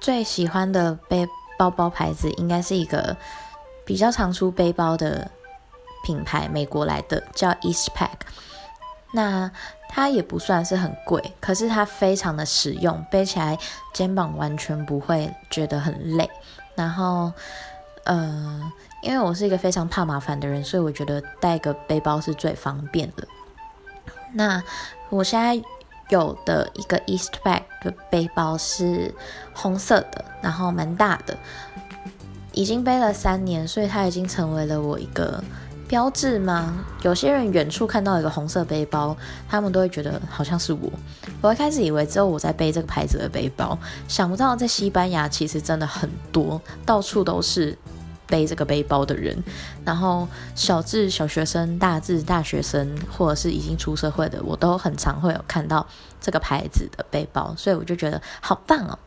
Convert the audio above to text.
最喜欢的背包包牌子应该是一个比较常出背包的品牌，美国来的叫 Eastpak。那它也不算是很贵，可是它非常的实用，背起来肩膀完全不会觉得很累。然后，呃，因为我是一个非常怕麻烦的人，所以我觉得带个背包是最方便的。那我现在有的一个 Eastpak 的背包是红色的，然后蛮大的，已经背了三年，所以它已经成为了我一个。标志吗？有些人远处看到一个红色背包，他们都会觉得好像是我。我一开始以为只有我在背这个牌子的背包，想不到在西班牙其实真的很多，到处都是背这个背包的人。然后小至小学生，大至大学生，或者是已经出社会的，我都很常会有看到这个牌子的背包，所以我就觉得好棒哦。